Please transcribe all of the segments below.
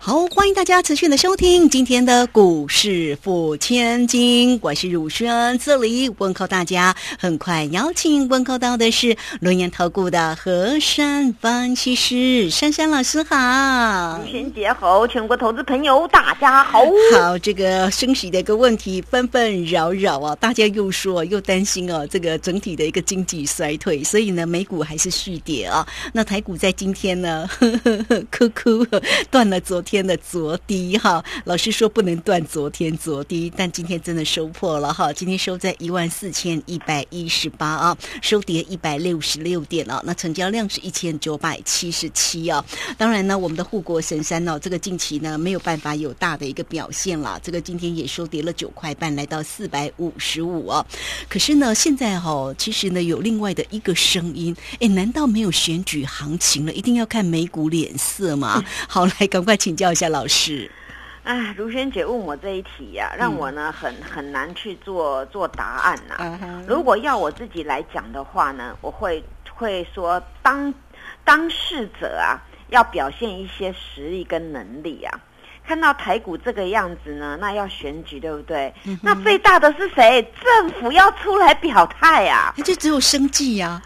好，欢迎大家持续的收听今天的股市付千金，我是汝轩，这里问候大家。很快邀请问候到的是轮研投顾的何山分析师珊珊老师，好。汝轩姐好，全国投资朋友大家好。好，这个升息的一个问题纷纷扰扰啊，大家又说又担心哦，这个整体的一个经济衰退，所以呢，美股还是续跌啊。那台股在今天呢，呵呵呵哭哭断了昨天。天的昨低哈，老师说不能断昨天昨低，但今天真的收破了哈，今天收在一万四千一百一十八啊，收跌一百六十六点啊，那成交量是一千九百七十七啊。当然呢，我们的护国神山呢，这个近期呢没有办法有大的一个表现了，这个今天也收跌了九块半，来到四百五十五啊。可是呢，现在哈，其实呢有另外的一个声音，哎，难道没有选举行情了？一定要看美股脸色吗？好，来赶快请教。一下老师，哎，如萱姐问我这一题呀，让我呢很很难去做做答案呐。如果要我自己来讲的话呢，我会会说当当事者啊，要表现一些实力跟能力啊。看到台股这个样子呢，那要选举对不对？那最大的是谁？政府要出来表态啊！就只有生计呀，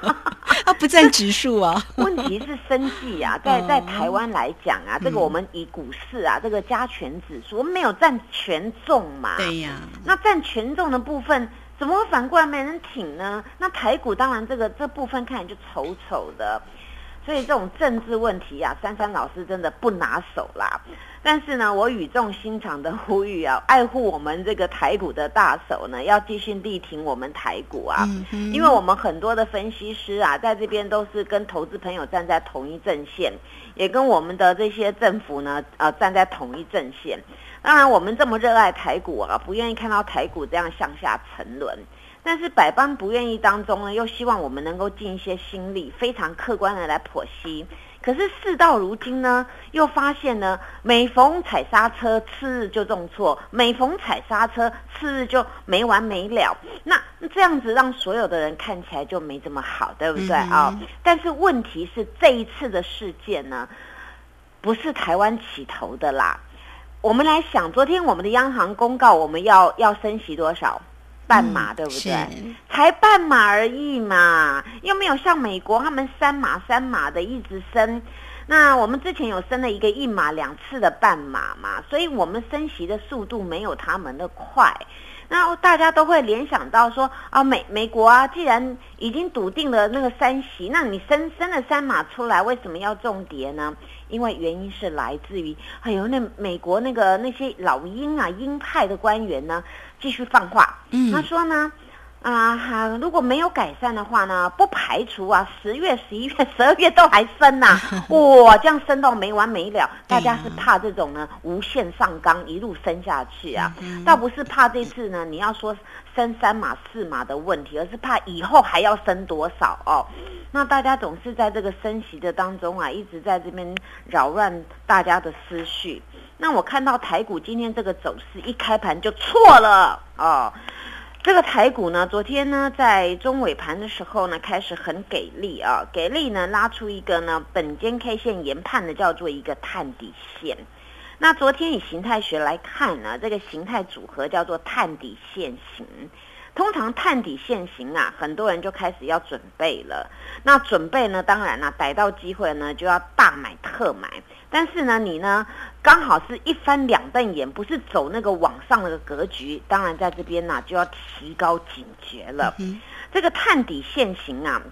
啊 不占指数啊。问题是生计啊，在在台湾来讲啊，这个我们以股市啊，这个加权指数没有占权重嘛？对呀。那占权重的部分，怎么会反过来没人挺呢？那台股当然这个这部分看起来就丑丑的。所以这种政治问题啊，珊珊老师真的不拿手啦。但是呢，我语重心长的呼吁啊，爱护我们这个台股的大手呢，要继续力挺我们台股啊。因为我们很多的分析师啊，在这边都是跟投资朋友站在同一阵线，也跟我们的这些政府呢，呃，站在同一阵线。当然，我们这么热爱台股啊，不愿意看到台股这样向下沉沦。但是百般不愿意当中呢，又希望我们能够尽一些心力，非常客观的来剖析。可是事到如今呢，又发现呢，每逢踩刹车，次日就重挫；每逢踩刹车，次日就没完没了。那这样子让所有的人看起来就没这么好，对不对啊？但是问题是这一次的事件呢，不是台湾起头的啦。我们来想，昨天我们的央行公告，我们要要升息多少？半码对不对？才半码而已嘛，又没有像美国他们三码三码的一直升。那我们之前有升了一个一码两次的半码嘛，所以我们升息的速度没有他们的快。那大家都会联想到说啊，美美国啊，既然已经笃定了那个三息，那你升升了三码出来，为什么要重叠呢？因为原因是来自于，哎呦，那美国那个那些老鹰啊，鹰派的官员呢？继续放话，他说呢，啊哈，如果没有改善的话呢，不排除啊，十月、十一月、十二月都还升呐，哇，这样升到没完没了。大家是怕这种呢无限上纲一路升下去啊，倒不是怕这次呢你要说升三码四码的问题，而是怕以后还要升多少哦。那大家总是在这个升息的当中啊，一直在这边扰乱大家的思绪。那我看到台股今天这个走势一开盘就错了哦。这个台股呢，昨天呢在中尾盘的时候呢开始很给力啊，给力呢拉出一个呢本间 K 线研判的叫做一个探底线。那昨天以形态学来看呢，这个形态组合叫做探底线型。通常探底现行啊，很多人就开始要准备了。那准备呢，当然啦，逮到机会呢就要大买特买。但是呢，你呢刚好是一翻两瞪眼，不是走那个往上那个格局。当然在这边呢就要提高警觉了。这个探底现行啊，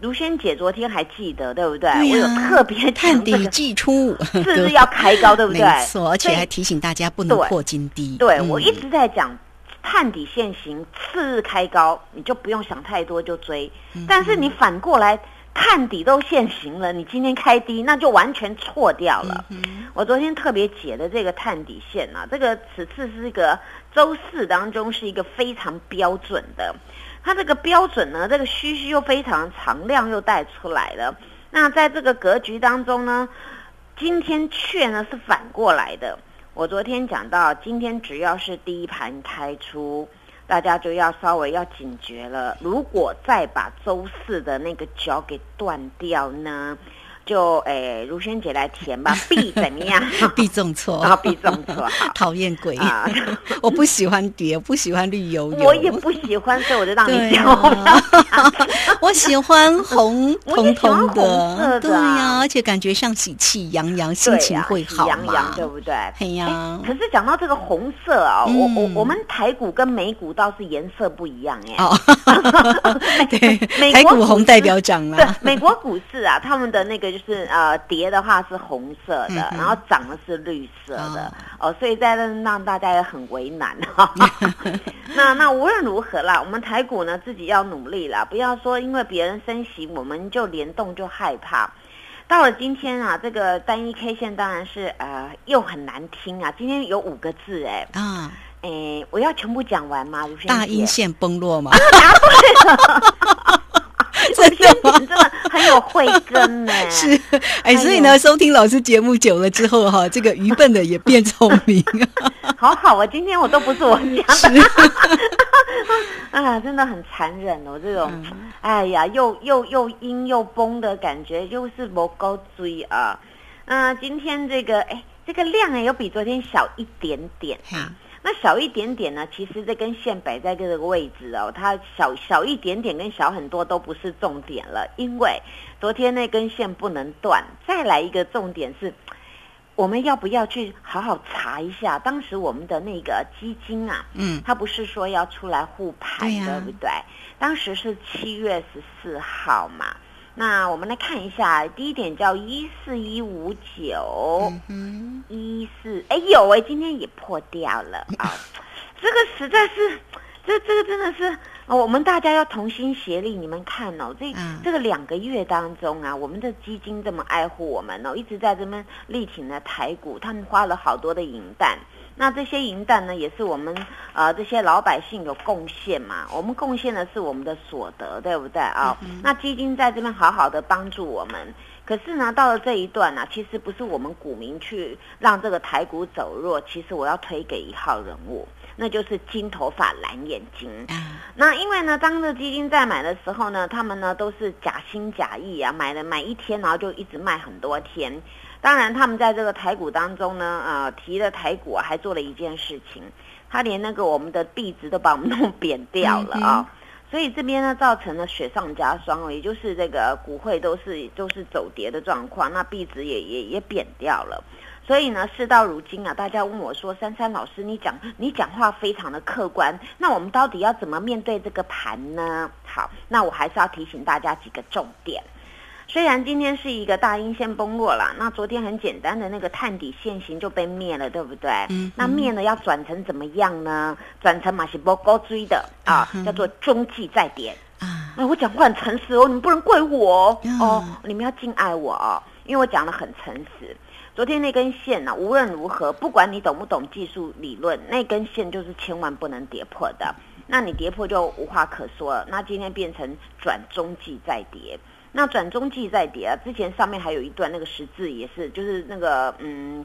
如萱姐昨天还记得对不对？我有特别探底季初 是不是要开高 对不对？没错，而且还提醒大家不能破金低。对我一直在讲。探底现行，次日开高，你就不用想太多就追。但是你反过来，探底都现行了，你今天开低，那就完全错掉了。我昨天特别解的这个探底线啊，这个此次是一个周四当中是一个非常标准的。它这个标准呢，这个虚虚又非常长，量又带出来了。那在这个格局当中呢，今天却呢是反过来的。我昨天讲到，今天只要是第一盘开出，大家就要稍微要警觉了。如果再把周四的那个脚给断掉呢？就诶，如萱姐来填吧。必怎么样？必中错啊！必重错，讨厌鬼啊！我不喜欢蝶，不喜欢绿油油。我也不喜欢，所以我就让你讲。我喜欢红彤彤的，对呀，而且感觉像喜气洋洋，心情会好洋洋，对不对？哎呀，可是讲到这个红色啊，我我我们台股跟美股倒是颜色不一样哎。哦，对，台股红代表涨了。对，美国股市啊，他们的那个。就是呃，跌的话是红色的，然后涨的是绿色的哦，所以在这让大家也很为难哈。那那无论如何啦，我们台股呢自己要努力啦，不要说因为别人升息我们就联动就害怕。到了今天啊，这个单一 K 线当然是呃又很难听啊。今天有五个字哎啊哎，我要全部讲完吗？大阴线崩落吗？真的真的很有慧根呢。是，哎，所以呢，收听老师节目久了之后哈，这个愚笨的也变聪明。好好啊，今天我都不是我讲的。啊，真的很残忍哦，这种，哎呀，又又又阴又崩的感觉，又是不够追啊。嗯，今天这个，哎，这个量哎，又比昨天小一点点啊。那小一点点呢？其实这根线摆在这个位置哦，它小小一点点跟小很多都不是重点了，因为昨天那根线不能断。再来一个重点是，我们要不要去好好查一下当时我们的那个基金啊？嗯，它不是说要出来护盘，对不对？当时是七月十四号嘛。那我们来看一下，第一点叫一四一五九，一四哎有哎，今天也破掉了 啊！这个实在是，这这个真的是，我们大家要同心协力。你们看哦，这这个两个月当中啊，我们的基金这么爱护我们哦，一直在这边力挺的台股，他们花了好多的银弹。那这些银弹呢，也是我们呃这些老百姓有贡献嘛？我们贡献的是我们的所得，对不对啊？那基金在这边好好的帮助我们，可是呢，到了这一段呢，其实不是我们股民去让这个台股走弱，其实我要推给一号人物，那就是金头发蓝眼睛。那因为呢，当这基金在买的时候呢，他们呢都是假心假意啊，买了买一天，然后就一直卖很多天。当然，他们在这个台股当中呢，呃，提了台股啊，还做了一件事情，他连那个我们的币值都把我们弄扁掉了啊，所以这边呢造成了雪上加霜哦，也就是这个股汇都是都是走跌的状况，那币值也也也贬掉了，所以呢，事到如今啊，大家问我说，珊珊老师，你讲你讲话非常的客观，那我们到底要怎么面对这个盘呢？好，那我还是要提醒大家几个重点。虽然今天是一个大阴线崩落了，那昨天很简单的那个探底线型就被灭了，对不对？嗯。那灭了要转成怎么样呢？转成马西波高追的啊，叫做中继再跌啊。那我讲话很诚实哦，你们不能怪我哦，你们要敬爱我哦，因为我讲的很诚实。昨天那根线呢，无论如何，不管你懂不懂技术理论，那根线就是千万不能跌破的。那你跌破就无话可说了。那今天变成转中继再跌。那转中继再跌啊！之前上面还有一段那个十字也是，就是那个嗯，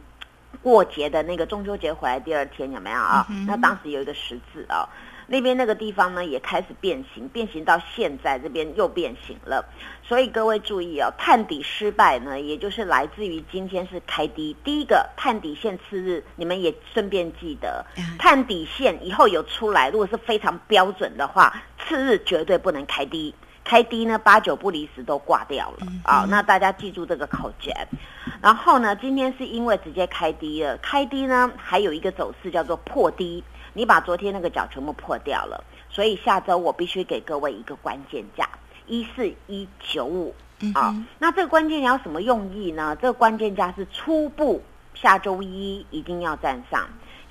过节的那个中秋节回来第二天有没有啊？那当时有一个十字啊，那边那个地方呢也开始变形，变形到现在这边又变形了。所以各位注意哦，探底失败呢，也就是来自于今天是开低。第一个探底线次日，你们也顺便记得，探底线以后有出来，如果是非常标准的话，次日绝对不能开低。开低呢，八九不离十都挂掉了啊！那大家记住这个口诀。然后呢，今天是因为直接开低了，开低呢还有一个走势叫做破低，你把昨天那个角全部破掉了，所以下周我必须给各位一个关键价一四一九五啊。那这个关键价什么用意呢？这个关键价是初步下周一一定要站上。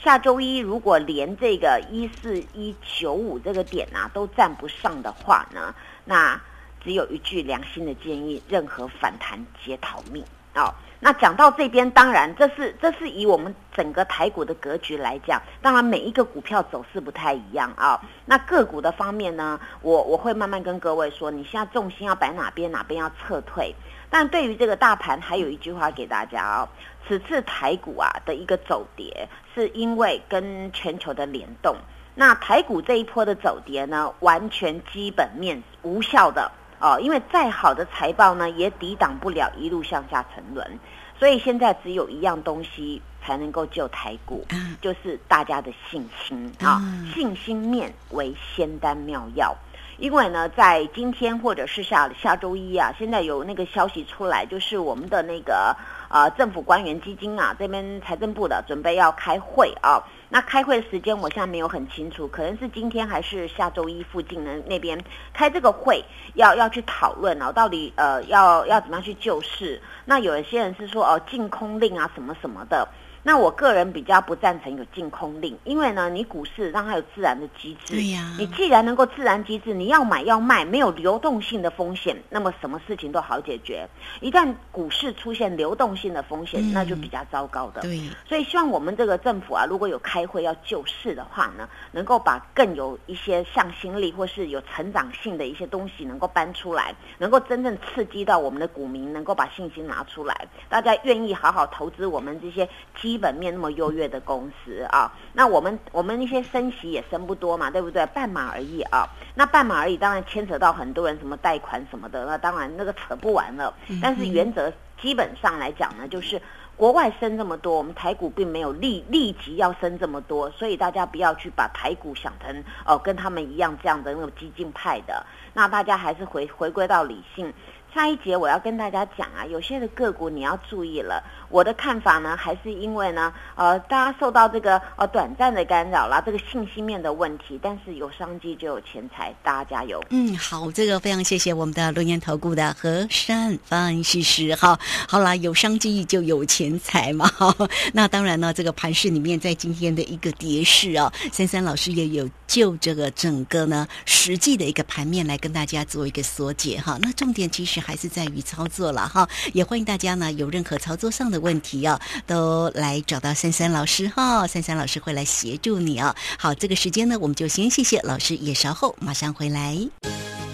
下周一如果连这个一四一九五这个点啊都站不上的话呢，那只有一句良心的建议：任何反弹皆逃命哦。那讲到这边，当然这是这是以我们整个台股的格局来讲，当然每一个股票走势不太一样啊。那个股的方面呢，我我会慢慢跟各位说，你现在重心要摆哪边，哪边要撤退。但对于这个大盘，还有一句话给大家哦，此次台股啊的一个走跌，是因为跟全球的联动。那台股这一波的走跌呢，完全基本面无效的。哦，因为再好的财报呢，也抵挡不了一路向下沉沦，所以现在只有一样东西才能够救台股，就是大家的信心啊，信心面为仙丹妙药。因为呢，在今天或者是下下周一啊，现在有那个消息出来，就是我们的那个呃政府官员基金啊，这边财政部的准备要开会啊。那开会的时间我现在没有很清楚，可能是今天还是下周一附近的那边开这个会，要要去讨论哦，到底呃要要怎么样去救市？那有一些人是说哦禁空令啊什么什么的。那我个人比较不赞成有净空令，因为呢，你股市让它有自然的机制。对呀。你既然能够自然机制，你要买要卖，没有流动性的风险，那么什么事情都好解决。一旦股市出现流动性的风险，那就比较糟糕的。对。所以希望我们这个政府啊，如果有开会要救市的话呢，能够把更有一些向心力或是有成长性的一些东西能够搬出来，能够真正刺激到我们的股民，能够把信心拿出来，大家愿意好好投资我们这些基。基本面那么优越的公司啊，那我们我们那些升息也升不多嘛，对不对？半码而已啊，那半码而已，当然牵扯到很多人什么贷款什么的，那当然那个扯不完了。但是原则基本上来讲呢，就是国外升这么多，我们台股并没有立立即要升这么多，所以大家不要去把台股想成哦跟他们一样这样的那种激进派的，那大家还是回回归到理性。下一节我要跟大家讲啊，有些的个股你要注意了。我的看法呢，还是因为呢，呃，大家受到这个呃短暂的干扰啦，这个信息面的问题，但是有商机就有钱财，大家加油。嗯，好，这个非常谢谢我们的龙岩投顾的和山分析师哈。好啦，有商机就有钱财嘛。那当然呢，这个盘市里面，在今天的一个跌势啊，三三老师也有就这个整个呢实际的一个盘面来跟大家做一个缩解哈。那重点其实还是在于操作了哈，也欢迎大家呢有任何操作上的。问题哦，都来找到珊珊老师哈，珊珊老师会来协助你哦。好，这个时间呢，我们就先谢谢老师，也稍后马上回来。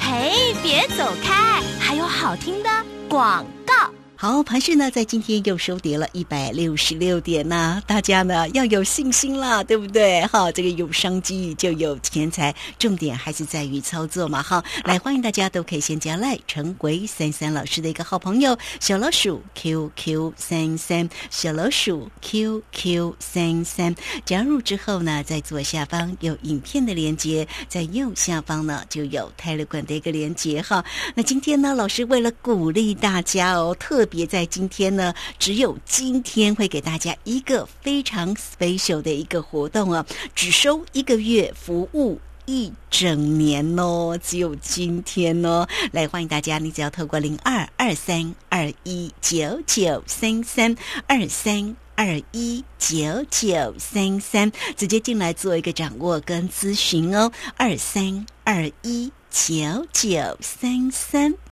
嘿，别走开，还有好听的广告。好，盘市呢在今天又收跌了一百六十六点呐，大家呢要有信心啦，对不对？哈，这个有商机就有钱财，重点还是在于操作嘛。哈，来欢迎大家都可以先加赖成为三三老师的一个好朋友，小老鼠 QQ 三三，小老鼠 QQ 三三，加入之后呢，在左下方有影片的连接，在右下方呢就有泰勒管的一个连接哈。那今天呢，老师为了鼓励大家哦，特别在今天呢，只有今天会给大家一个非常 special 的一个活动啊，只收一个月服务一整年哦，只有今天哦，来欢迎大家，你只要透过零二二三二一九九三三二三二一九九三三，直接进来做一个掌握跟咨询哦，二三二一九九三三。